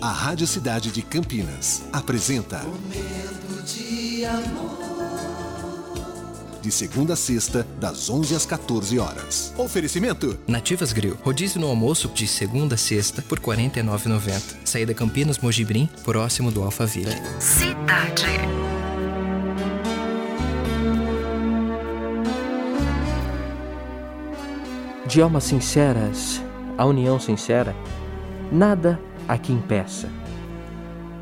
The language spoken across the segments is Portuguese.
A Rádio Cidade de Campinas apresenta Momento de amor. De segunda a sexta, das 11 às 14 horas. Oferecimento: Nativas Grill. Rodízio no almoço de segunda a sexta por R$ 49,90. Saída Campinas Mojibrim, próximo do Alphaville. Cidade. De almas sinceras, a união sincera, nada a que impeça.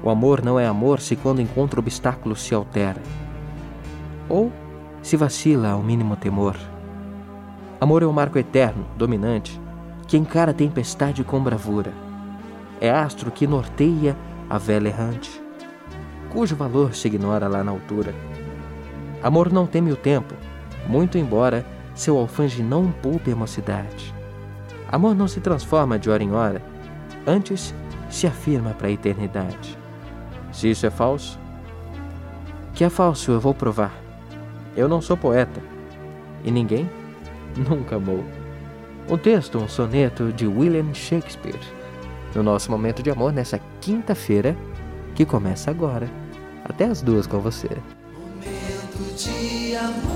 O amor não é amor se quando encontra obstáculo se altera. Ou se vacila ao mínimo temor. Amor é o marco eterno, dominante, que encara a tempestade com bravura. É astro que norteia a vela errante, cujo valor se ignora lá na altura. Amor não teme o tempo, muito embora seu alfange não poupe a mocidade. Amor não se transforma de hora em hora, antes se afirma para a eternidade. Se isso é falso, que é falso eu vou provar. Eu não sou poeta e ninguém nunca amou. Um texto, um soneto de William Shakespeare. No nosso momento de amor, nessa quinta-feira, que começa agora. Até as duas com você. Momento de amor.